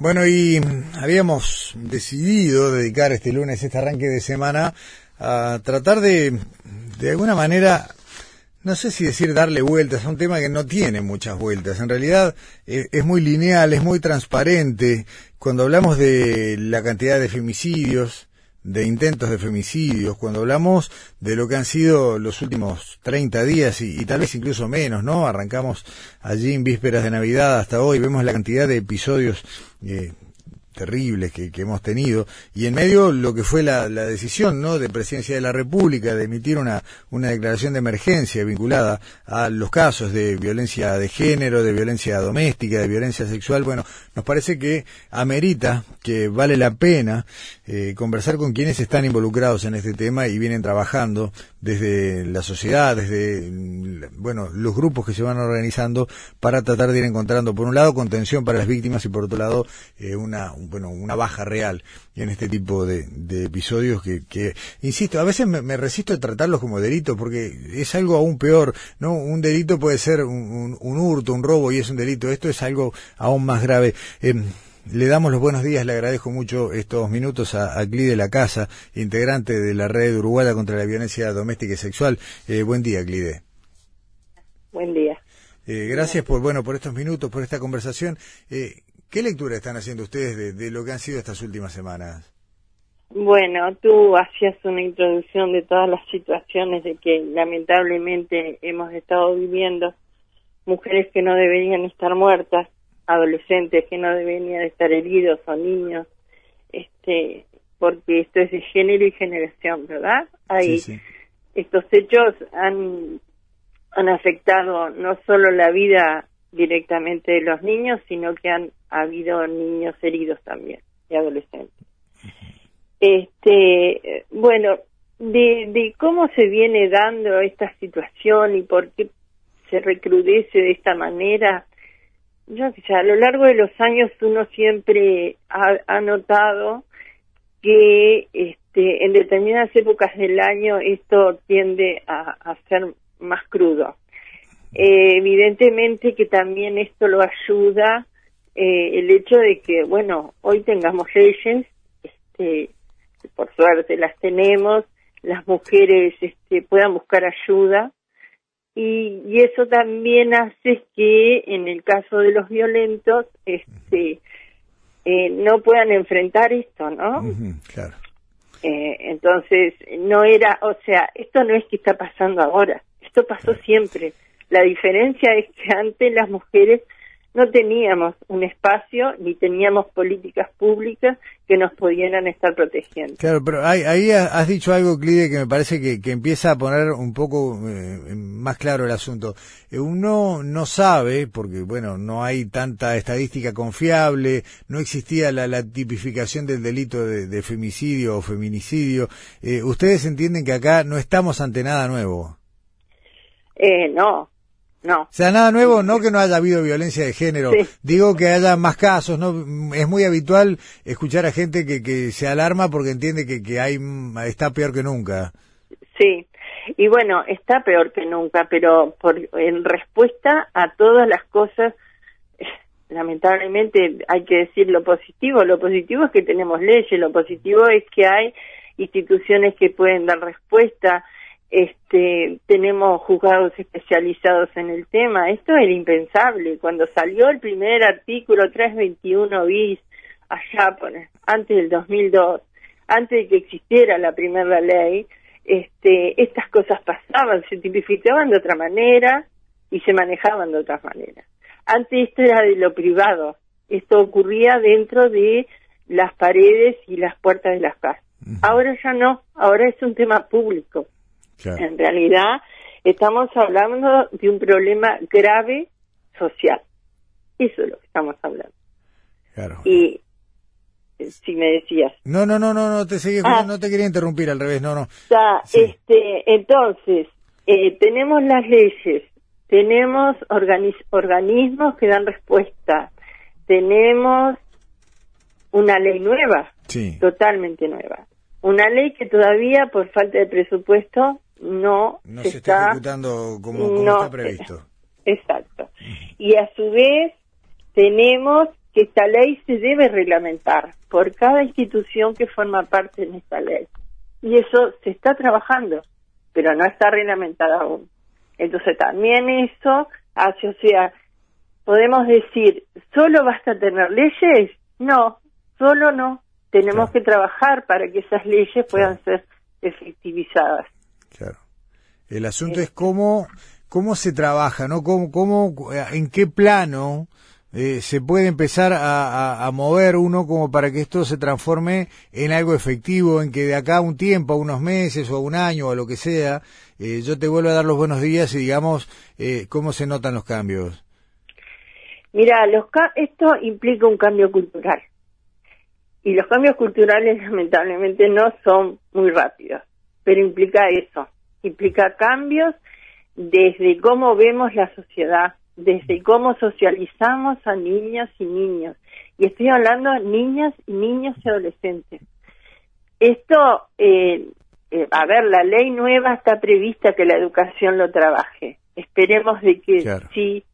Bueno, y habíamos decidido dedicar este lunes, este arranque de semana, a tratar de, de alguna manera, no sé si decir darle vueltas a un tema que no tiene muchas vueltas. En realidad eh, es muy lineal, es muy transparente. Cuando hablamos de la cantidad de femicidios, de intentos de femicidios, cuando hablamos de lo que han sido los últimos 30 días y, tal vez incluso menos, ¿no? Arrancamos allí en vísperas de Navidad hasta hoy, vemos la cantidad de episodios eh, terribles que, que, hemos tenido y en medio lo que fue la, la, decisión no de presidencia de la República de emitir una, una declaración de emergencia vinculada a los casos de violencia de género, de violencia doméstica, de violencia sexual, bueno, nos parece que amerita, que vale la pena eh, conversar con quienes están involucrados en este tema y vienen trabajando desde la sociedad, desde bueno, los grupos que se van organizando para tratar de ir encontrando por un lado contención para las víctimas y por otro lado eh, una bueno, una baja real en este tipo de, de episodios que, que, insisto, a veces me, resisto a tratarlos como delito porque es algo aún peor, ¿no? Un delito puede ser un, un, hurto, un robo y es un delito. Esto es algo aún más grave. Eh, le damos los buenos días, le agradezco mucho estos minutos a, a Cli de la Casa, integrante de la red uruguaya contra la violencia doméstica y sexual. Eh, buen día, Clide. Buen día. Eh, gracias por bueno por estos minutos, por esta conversación. Eh, ¿Qué lectura están haciendo ustedes de, de, lo que han sido estas últimas semanas? Bueno, tú hacías una introducción de todas las situaciones de que lamentablemente hemos estado viviendo, mujeres que no deberían estar muertas, adolescentes que no deberían estar heridos o niños, este, porque esto es de género y generación, ¿verdad? Sí, sí. estos hechos han han afectado no solo la vida directamente de los niños, sino que han habido niños heridos también y adolescentes. Este, bueno, de, de cómo se viene dando esta situación y por qué se recrudece de esta manera, yo sé, a lo largo de los años uno siempre ha, notado que este, en determinadas épocas del año esto tiende a, a ser más crudo. Eh, evidentemente que también esto lo ayuda eh, el hecho de que, bueno, hoy tengamos leyes, este, por suerte las tenemos, las mujeres este, puedan buscar ayuda y, y, eso también hace que en el caso de los violentos este, eh, no puedan enfrentar esto, ¿no? Uh -huh, claro. Eh, entonces, no era, o sea, esto no es que está pasando ahora, esto pasó claro. siempre. La diferencia es que antes las mujeres no teníamos un espacio ni teníamos políticas públicas que nos pudieran estar protegiendo. Claro, pero ahí, ahí has dicho algo, Clide, que me parece que, que empieza a poner un poco eh, más claro el asunto. Eh, uno no sabe, porque bueno, no hay tanta estadística confiable, no existía la, la tipificación del delito de, de femicidio o feminicidio. Eh, ¿Ustedes entienden que acá no estamos ante nada nuevo? Eh, no, no. O sea, nada nuevo, no que no haya habido violencia de género. Sí. Digo que haya más casos, ¿no? Es muy habitual escuchar a gente que, que se alarma porque entiende que, que hay, está peor que nunca. Sí. Y bueno, está peor que nunca, pero por, en respuesta a todas las cosas, lamentablemente hay que decir lo positivo. Lo positivo es que tenemos leyes, lo positivo es que hay instituciones que pueden dar respuesta este, tenemos juzgados especializados en el tema. Esto era impensable. Cuando salió el primer artículo 321 bis, allá por, antes del 2002, antes de que existiera la primera ley, este, estas cosas pasaban, se tipificaban de otra manera y se manejaban de otra manera. Antes esto era de lo privado, esto ocurría dentro de las paredes y las puertas de las casas. Ahora ya no, ahora es un tema público. Claro. En realidad, estamos hablando de un problema grave social. Eso es lo que estamos hablando. Claro. Y si me decías. No, no, no, no, no te seguí, ah, no te quería interrumpir al revés, no, no. Ya, sí. este, entonces, eh, tenemos las leyes, tenemos organiz organismos que dan respuesta, tenemos una ley nueva, sí. totalmente nueva. Una ley que todavía, por falta de presupuesto, no, no se, se está, está, ejecutando como, como no, está previsto. Exacto. Y a su vez tenemos que esta ley se debe reglamentar por cada institución que forma parte de esta ley. Y eso se está trabajando, pero no está reglamentada aún. Entonces también eso hace, o sea, podemos decir, ¿solo basta tener leyes? No, solo no. Tenemos que trabajar para que esas leyes puedan ser efectivizadas. Claro. El asunto es cómo, cómo se trabaja, ¿no? Cómo, cómo, en qué plano eh, se puede empezar a, mover uno como para que esto se transforme en algo efectivo, en que de acá a un tiempo, a unos meses o a un año o lo que sea, eh, yo te vuelvo a dar los buenos días y digamos eh, cómo se notan los cambios. Mira, los esto implica un cambio cultural y los cambios culturales lamentablemente no son muy rápidos, pero implica eso, implica cambios desde cómo vemos la sociedad, desde cómo socializamos a niñas y niños. Y estoy hablando de niñas y niños y adolescentes. Esto, eh, eh, a ver, la ley nueva está prevista que la educación lo trabaje. Esperemos de que sí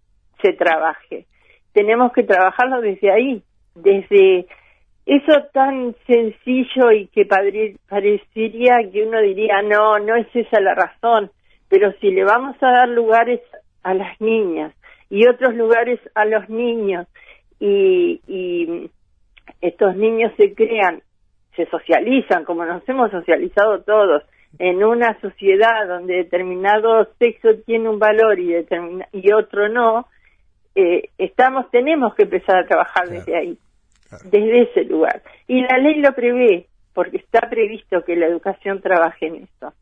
se trabaje. Tenemos que trabajarlo desde ahí, desde eso tan sencillo y que parecería que uno diría, no, no es esa la razón, pero si le vamos a dar lugares a las niñas y otros lugares a los niños y, y estos niños se crean, se socializan como nos hemos socializado todos en una sociedad donde determinado sexo tiene un valor y, y otro no, eh, estamos tenemos que empezar a trabajar desde ahí desde ese lugar. Y la ley lo prevé, porque está previsto que la educación trabaje en eso.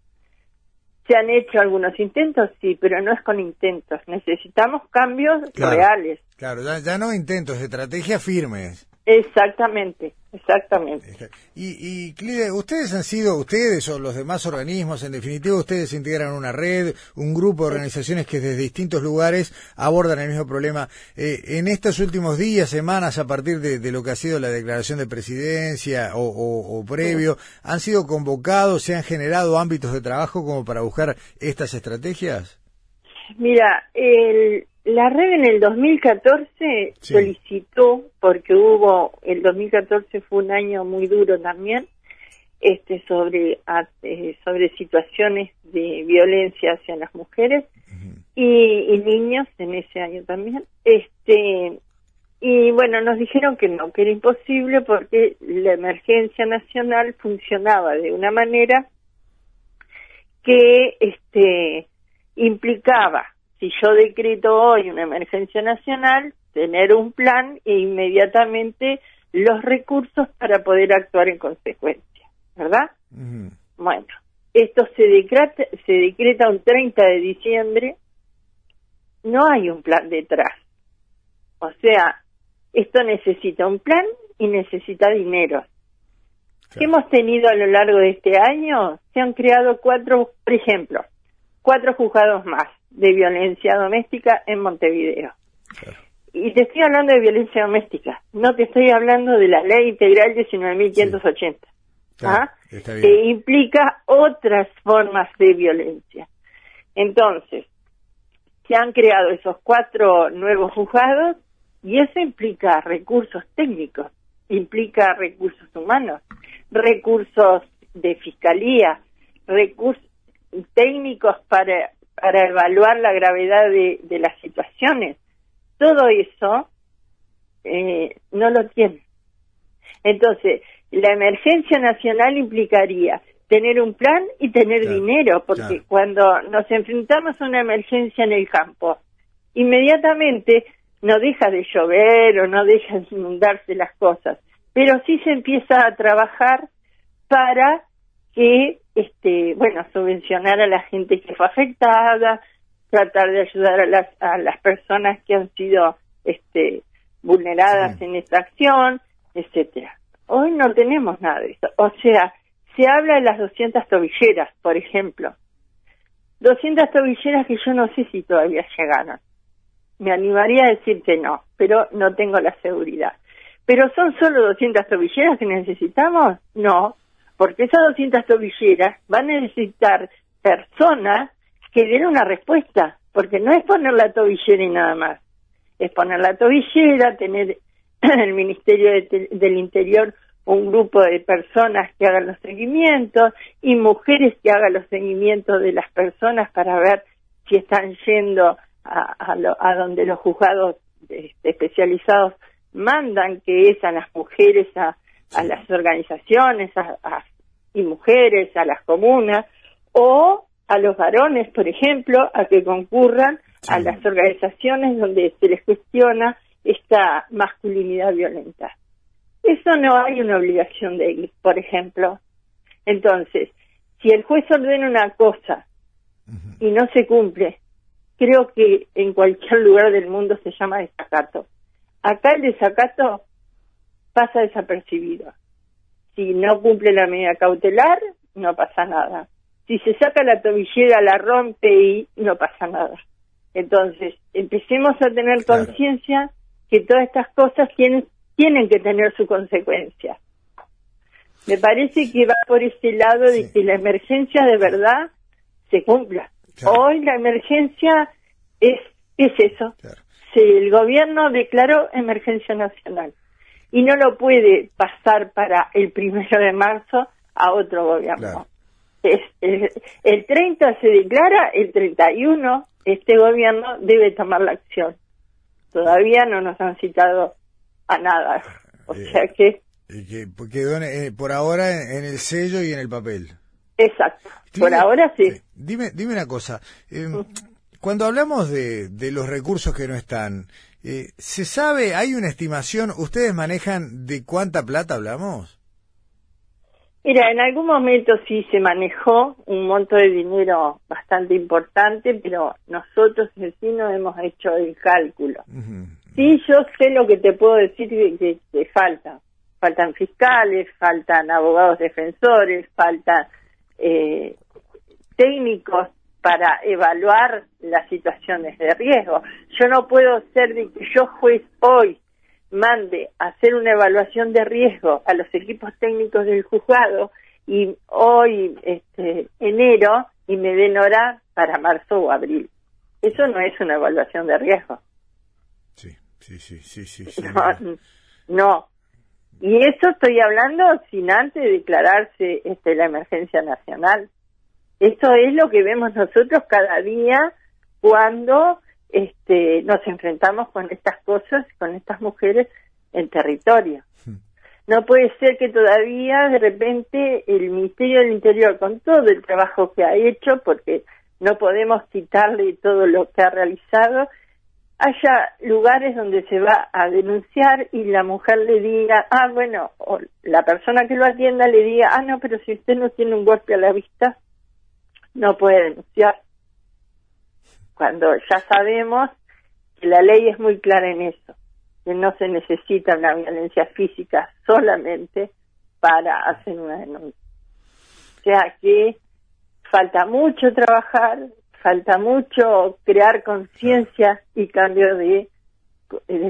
Se han hecho algunos intentos, sí, pero no es con intentos. Necesitamos cambios reales. Claro, ya, ya no intentos, estrategias firmes. Exactamente, exactamente. Y, y Clide, ustedes han sido, ustedes o los demás organismos, en definitiva, ustedes integran una red, un grupo de organizaciones que desde distintos lugares abordan el mismo problema. Eh, en estos últimos días, semanas, a partir de, lo que ha sido la declaración de presidencia o, previo, ¿han sido convocados, se han generado ámbitos de trabajo como para buscar estas estrategias? Mira, el, la red en el 2014 solicitó, porque hubo, el 2014 fue un año muy duro también, este sobre eh, sobre situaciones de violencia hacia las mujeres y, niños en ese año también. Este y bueno nos dijeron que no que era imposible porque la emergencia nacional funcionaba de una manera que este implicaba si yo decreto hoy una emergencia nacional, tener un plan e inmediatamente los recursos para poder actuar en consecuencia, ¿verdad? Bueno, esto se decreta, se decreta un 30 de diciembre, no hay un plan detrás. O sea, esto necesita un plan y necesita dinero. ¿Qué hemos tenido a lo largo de este año? Se han creado cuatro, por ejemplo, cuatro juzgados más de violencia doméstica en Montevideo. Y te estoy hablando de violencia doméstica, no te estoy hablando de la ley integral 19.580, ¿ah? que implica otras formas de violencia. Entonces, se han creado esos cuatro nuevos juzgados y eso implica recursos técnicos, implica recursos humanos, recursos de fiscalía, recursos técnicos para para evaluar la gravedad de, las situaciones. Todo eso eh, no lo tiene. Entonces, la emergencia nacional implicaría tener un plan y tener dinero, porque cuando nos enfrentamos a una emergencia en el campo, inmediatamente no deja de llover o no deja de inundarse las cosas, pero sí se empieza a trabajar para que este, bueno, subvencionar a la gente que fue afectada, tratar de ayudar a las, a las personas que han sido este, vulneradas en esta acción, etcétera. Hoy no tenemos nada de eso. O sea, se habla de las 200 tobilleras, por ejemplo. 200 tobilleras que yo no sé si todavía llegaron. Me animaría a decir que no, pero no tengo la seguridad. ¿Pero son solo 200 tobilleras que necesitamos? No, porque esas 200 tobilleras van a necesitar personas que den una respuesta, porque no es poner la tobillera y nada más, es poner la tobillera, tener el Ministerio del Interior un grupo de personas que hagan los seguimientos y mujeres que hagan los seguimientos de las personas para ver si están yendo a, a, donde los juzgados este, especializados mandan, que es a las mujeres, a, a las organizaciones y mujeres, a las comunas, o a los varones, por ejemplo, a que concurran a las organizaciones donde se les cuestiona esta masculinidad violenta. Eso no hay una obligación de ir, por ejemplo. Entonces, si el juez ordena una cosa y no se cumple, creo que en cualquier lugar del mundo se llama desacato. Acá el desacato pasa desapercibido. Si no cumple la medida cautelar, no pasa nada. Si se saca la tobillera, la rompe y no pasa nada. Entonces, empecemos a tener conciencia que todas estas cosas tienen, tienen que tener su consecuencia. Me parece que va por este lado de que la emergencia de verdad se cumpla. Hoy la emergencia es, es eso. el gobierno declaró emergencia nacional y no lo puede pasar para el primero de marzo a otro gobierno. Es, el 30 se declara, el 31 este gobierno debe tomar la acción. Todavía no nos han citado a nada. O eh, sea que... quedó eh, por ahora en, el sello y en el papel. Exacto. por ahora sí. Dime, dime una cosa. Em, cuando hablamos de, de, los recursos que no están, eh, ¿se sabe, hay una estimación, ustedes manejan de cuánta plata hablamos? Mira, en algún momento sí se manejó un monto de dinero bastante importante, pero nosotros en sí no hemos hecho el cálculo. Sí, yo sé lo que te puedo decir que, que, falta. Faltan fiscales, faltan abogados defensores, faltan eh, técnicos para evaluar las situaciones de riesgo. Yo no puedo ser de que yo juez hoy mande a hacer una evaluación de riesgo a los equipos técnicos del juzgado y hoy, este, enero, y me den hora para marzo o abril. Eso no es una evaluación de riesgo. Sí, sí, sí, sí, sí. no, Y eso estoy hablando sin antes declararse este, la emergencia nacional. Esto es lo que vemos nosotros cada día cuando este, nos enfrentamos con estas cosas, con estas mujeres en territorio. Hmm. No puede ser que todavía de repente el Ministerio del Interior, con todo el trabajo que ha hecho, porque no podemos quitarle todo lo que ha realizado, haya lugares donde se va a denunciar y la mujer le diga, ah, bueno, o la persona que lo atienda le diga, ah, no, pero si usted no tiene un golpe a la vista, no puede denunciar cuando ya sabemos que la ley es muy clara en eso, que no se necesita una violencia física solamente para hacer una denuncia. O sea que falta mucho trabajar, falta mucho crear conciencia y cambio de,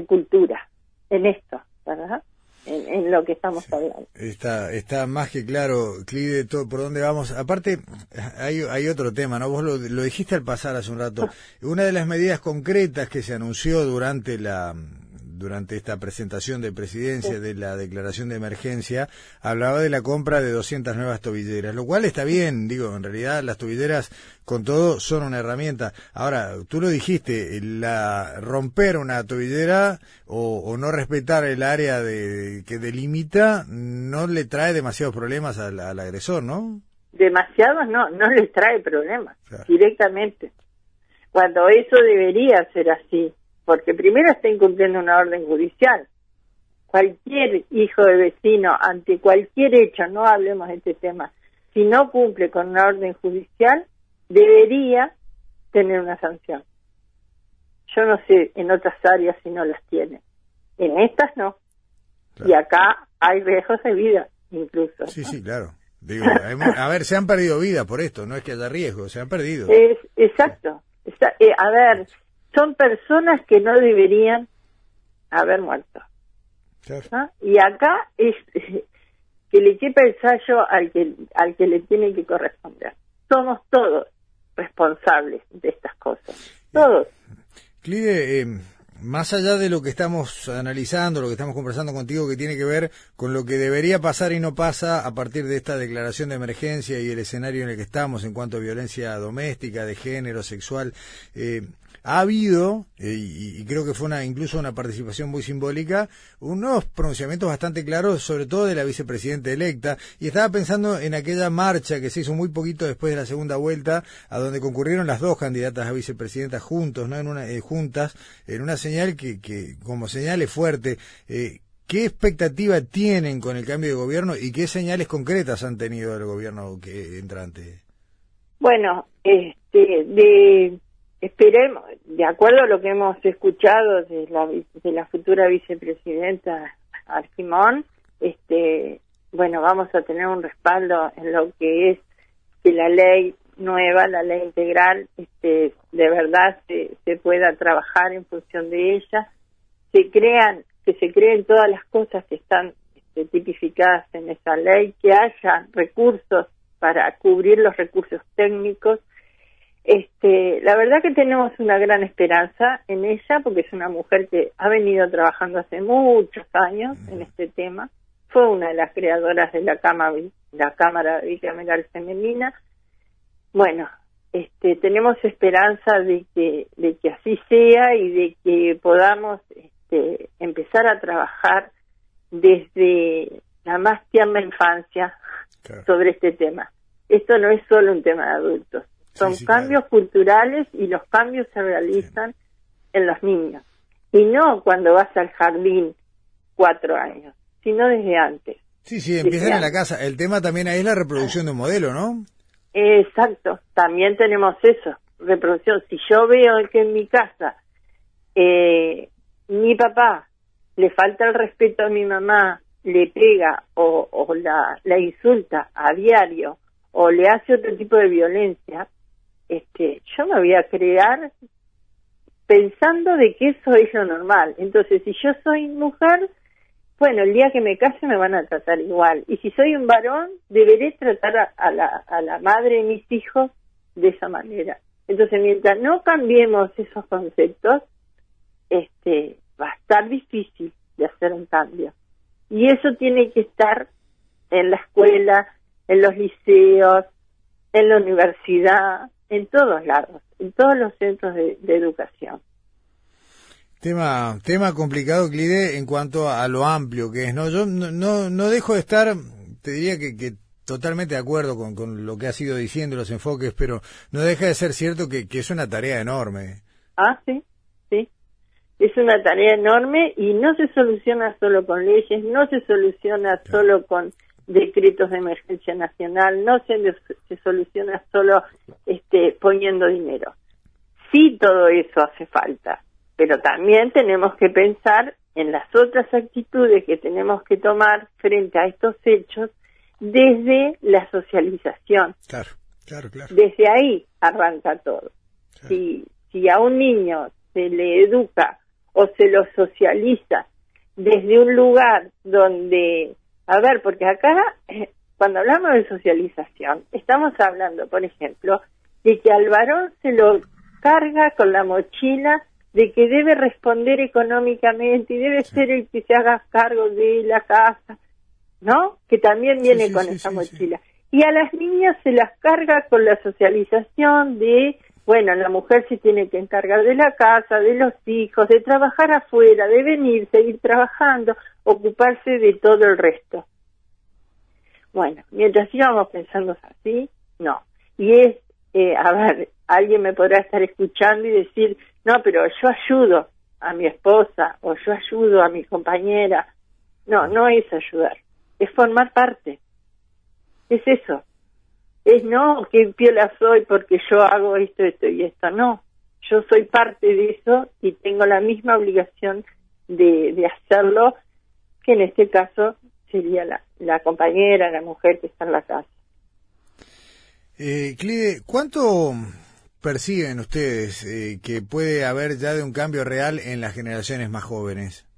cultura en esto, ¿verdad? En, lo que estamos hablando. Está, está más que claro, Clide, todo, por dónde vamos. Aparte, hay, hay otro tema, ¿no? Vos lo, lo dijiste al pasar hace un rato. Una de las medidas concretas que se anunció durante la durante esta presentación de presidencia de la declaración de emergencia, hablaba de la compra de 200 nuevas tobilleras, lo cual está bien, digo, en realidad las tobilleras con todo son una herramienta. Ahora, tú lo dijiste, la romper una tobillera o, no respetar el área de, que delimita no le trae demasiados problemas al, agresor, ¿no? Demasiados no, no le trae problemas directamente. Cuando eso debería ser así porque primero está incumpliendo una orden judicial. Cualquier hijo de vecino, ante cualquier hecho, no hablemos de este tema, si no cumple con una orden judicial, debería tener una sanción. Yo no sé en otras áreas si no las tiene. En estas no. Y acá hay riesgos de vida, incluso. Sí, sí, claro. a ver, se han perdido vidas por esto, no es que haya riesgo, se han perdido. Es, exacto. Eh, a ver, son personas que no deberían haber muerto. Y acá es que le quepa el sallo al que, al que le tiene que corresponder. Somos todos responsables de estas cosas. Todos. Clide, eh, más allá de lo que estamos analizando, lo que estamos conversando contigo, que tiene que ver con lo que debería pasar y no pasa a partir de esta declaración de emergencia y el escenario en el que estamos en cuanto a violencia doméstica, de género, sexual, eh, ha habido, eh, y, creo que fue una, incluso una participación muy simbólica, unos pronunciamientos bastante claros, sobre todo de la vicepresidenta electa, y estaba pensando en aquella marcha que se hizo muy poquito después de la segunda vuelta, a donde concurrieron las dos candidatas a vicepresidenta juntos, ¿no? En una, eh, juntas, en una señal que, que como señal es fuerte. Eh, ¿Qué expectativa tienen con el cambio de gobierno y qué señales concretas han tenido el gobierno que entrante? Bueno, este, de esperemos, de acuerdo a lo que hemos escuchado de la, de la futura vicepresidenta Argimón, este, bueno, vamos a tener un respaldo en lo que es que la ley nueva, la ley integral, este, de verdad se, se pueda trabajar en función de ella, se crean, que se creen todas las cosas que están este, tipificadas en esa ley, que haya recursos para cubrir los recursos técnicos, este, la verdad que tenemos una gran esperanza en ella porque es una mujer que ha venido trabajando hace muchos años en este tema. Fue una de las creadoras de la Cámara, la Cámara Bicameral Femenina. Bueno, este, tenemos esperanza de que, de que así sea y de que podamos este, empezar a trabajar desde la más tierna infancia sobre este tema. Esto no es solo un tema de adultos, son cambios culturales y los cambios se realizan en los niños. Y no cuando vas al jardín cuatro años, sino desde antes. Sí, sí, empiezan en la casa. El tema también ahí es la reproducción de un modelo, ¿no? Exacto, también tenemos eso, reproducción. Si yo veo que en mi casa eh, mi papá le falta el respeto a mi mamá, le pega o, o la, la insulta a diario o le hace otro tipo de violencia, este, yo me voy a crear pensando de que eso es lo normal. Entonces, si yo soy mujer, bueno, el día que me case me van a tratar igual. Y si soy un varón, deberé tratar a, la, a la madre de mis hijos de esa manera. Entonces, mientras no cambiemos esos conceptos, este, va a estar difícil de hacer un cambio. Y eso tiene que estar en la escuela, en los liceos, en la universidad, en todos lados, en todos los centros de, educación. Tema, tema complicado, Clide, en cuanto a lo amplio que es, ¿no? Yo no, no, dejo de estar, te diría que, que totalmente de acuerdo con, con, lo que has ido diciendo, los enfoques, pero no deja de ser cierto que, que, es una tarea enorme. Ah, sí, sí. Es una tarea enorme y no se soluciona solo con leyes, no se soluciona solo con decretos de emergencia nacional, no se, se soluciona solo este, poniendo dinero. Sí, todo eso hace falta, pero también tenemos que pensar en las otras actitudes que tenemos que tomar frente a estos hechos desde la socialización. Claro, claro, claro. Desde ahí arranca todo. Si, si a un niño se le educa o se lo socializa desde un lugar donde a ver, porque acá, cuando hablamos de socialización, estamos hablando, por ejemplo, de que al varón se lo carga con la mochila de que debe responder económicamente y debe ser el que se haga cargo de la casa, ¿no? Que también viene con esa mochila. Y a las niñas se las carga con la socialización de, bueno, la mujer se tiene que encargar de la casa, de los hijos, de trabajar afuera, de venir, seguir trabajando ocuparse de todo el resto. Bueno, mientras íbamos pensando así, no. Y es, eh, a ver, alguien me podrá estar escuchando y decir, no, pero yo ayudo a mi esposa o yo ayudo a mi compañera. No, no es ayudar, es formar parte. Es eso. Es no que piola soy porque yo hago esto, esto y esto. No, yo soy parte de eso y tengo la misma obligación de, de hacerlo que en este caso sería la, la compañera, la mujer que está en la casa. Eh, Clide, ¿cuánto perciben ustedes eh, que puede haber ya de un cambio real en las generaciones más jóvenes?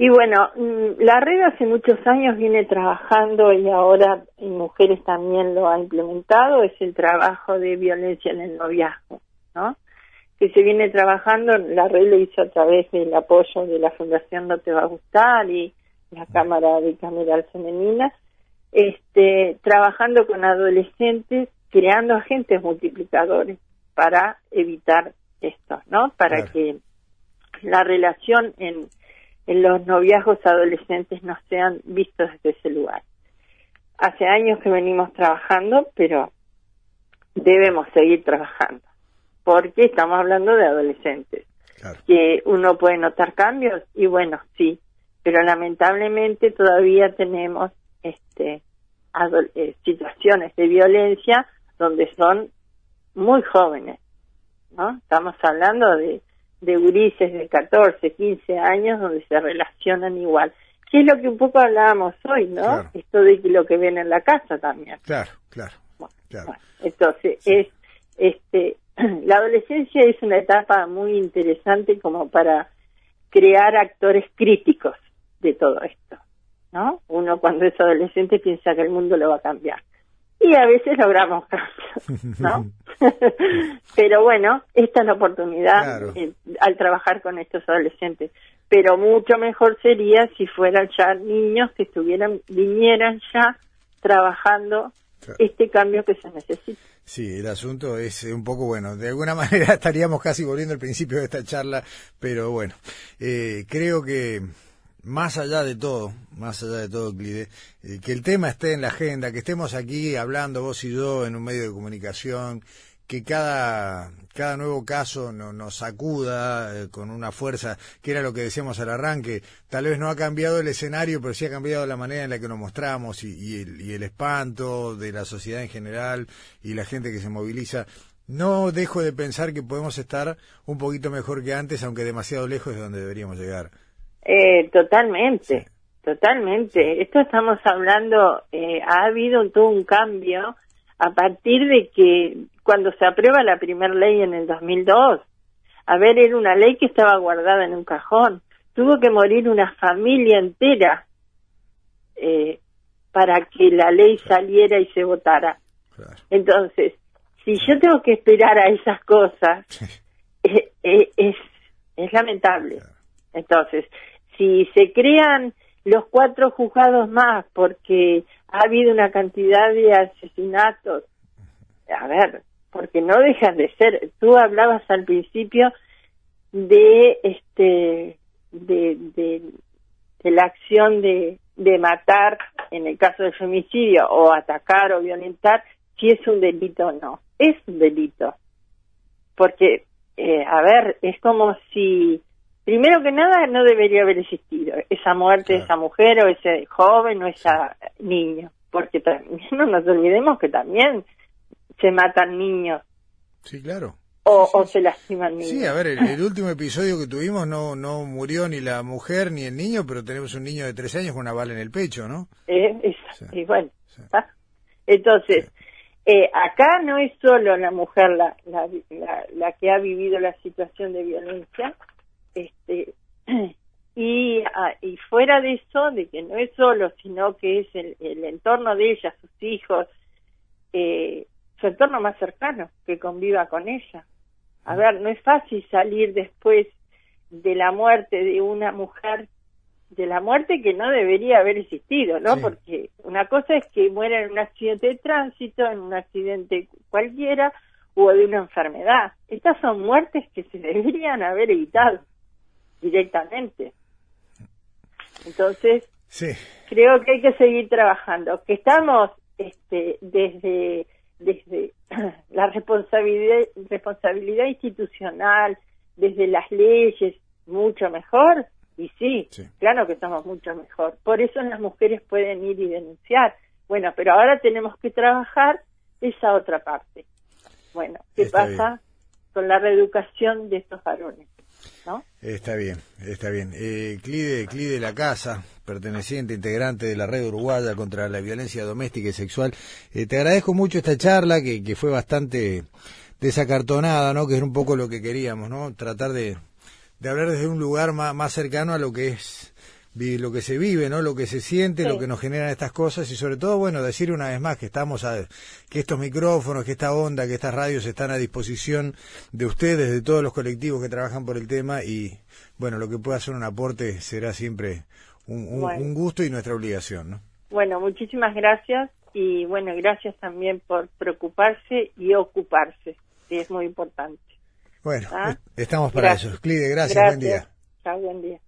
Y bueno, mm, la red hace muchos años viene trabajando y ahora mujeres también lo ha implementado, es el trabajo de violencia en el noviazgo, ¿no? que se viene trabajando, la red lo hizo a través del apoyo de la Fundación No Te Va a Gustar y la Cámara Bicameral Femenina, este, trabajando con adolescentes, creando agentes multiplicadores para evitar esto, ¿no? Para que la relación en, en los noviazgos adolescentes no sean vistos desde ese lugar. Hace años que venimos trabajando, pero debemos seguir trabajando, porque estamos hablando de adolescentes. Que uno puede notar cambios, y bueno, sí, pero lamentablemente todavía tenemos este eh, situaciones de violencia donde son muy jóvenes, ¿no? Estamos hablando de, de gurises de 14, 15 años donde se relacionan igual. Que es lo que un poco hablábamos hoy, ¿no? Esto de lo que ven en la casa también. Claro, claro. claro. entonces, es este la adolescencia es una etapa muy interesante como para crear actores críticos de todo esto, ¿no? Uno cuando es adolescente piensa que el mundo lo va a cambiar. Y a veces logramos cambios, ¿no? Pero bueno, esta es la oportunidad eh, al trabajar con estos adolescentes. Pero mucho mejor sería si fueran ya niños que estuvieran, vinieran ya trabajando este cambio que se necesita. Sí, el asunto es un poco bueno. De alguna manera estaríamos casi volviendo al principio de esta charla, pero bueno, eh, creo que más allá de todo, más allá de todo, Clide, eh, que el tema esté en la agenda, que estemos aquí hablando vos y yo en un medio de comunicación, que cada, cada nuevo caso no, nos sacuda eh, con una fuerza, que era lo que decíamos al arranque, tal vez no ha cambiado el escenario, pero sí ha cambiado la manera en la que nos mostramos y, el, y el espanto de la sociedad en general y la gente que se moviliza. No dejo de pensar que podemos estar un poquito mejor que antes, aunque demasiado lejos de donde deberíamos llegar. Eh, totalmente, totalmente. Esto estamos hablando, eh, ha habido todo un cambio a partir de que cuando se aprueba la primera ley en el 2002, a ver, era una ley que estaba guardada en un cajón, tuvo que morir una familia entera eh, para que la ley saliera y se votara. Entonces, si yo tengo que esperar a esas cosas, eh, eh, es, es lamentable. Entonces, si se crean los cuatro juzgados más porque ha habido una cantidad de asesinatos, a ver, porque no dejan de ser, tú hablabas al principio de este de, de, la acción de, de matar en el caso del femicidio o atacar o violentar si es un delito o no. Es un delito. Porque eh, a ver es como si primero que nada no debería haber existido esa muerte de esa mujer o ese joven o ese niño, porque también no nos olvidemos que también se matan niños. Sí, claro. O, se lastiman niños. Sí, a ver, el, último episodio que tuvimos no no murió ni la mujer ni el niño, pero tenemos un niño de tres años con una bala en el pecho, ¿no? Eh, y bueno, entonces, eh, acá no es solo la mujer la, la, la que ha vivido la situación de violencia, este y, ah, y fuera de eso de que no es solo sino que es el, el entorno de ella sus hijos eh, su entorno más cercano que conviva con ella a ver no es fácil salir después de la muerte de una mujer de la muerte que no debería haber existido, ¿no? Porque una cosa es que muera en un accidente de tránsito, en un accidente cualquiera, o de una enfermedad. Estas son muertes que se deberían haber evitado directamente. Entonces, creo que hay que seguir trabajando, que estamos este, desde, desde la responsabilidad, responsabilidad institucional, desde las leyes, mucho mejor, y sí, claro que estamos mucho mejor. Por eso las mujeres pueden ir y denunciar. Bueno, pero ahora tenemos que trabajar esa otra parte. Bueno, ¿qué pasa con la reeducación de estos varones? Está bien, está bien. Eh, Clide, Clide La Casa, perteneciente, integrante de la red uruguaya contra la violencia doméstica y sexual, eh, te agradezco mucho esta charla que, que fue bastante desacartonada, ¿no? Que es un poco lo que queríamos, ¿no? Tratar de, de hablar desde un lugar más, más cercano a lo que es lo que se vive, ¿no? Lo que se siente, lo que nos generan estas cosas y sobre todo, bueno, decir una vez más que estamos a, que estos micrófonos, que esta onda, que estas radios están a disposición de ustedes, de todos los colectivos que trabajan por el tema y, bueno, lo que pueda hacer un aporte será siempre un, un gusto y nuestra obligación, ¿no? Bueno, muchísimas gracias y bueno, gracias también por preocuparse y ocuparse, que es muy importante. Bueno, ¿Ah? estamos para eso. Clide, gracias, buen día. Chao, buen día.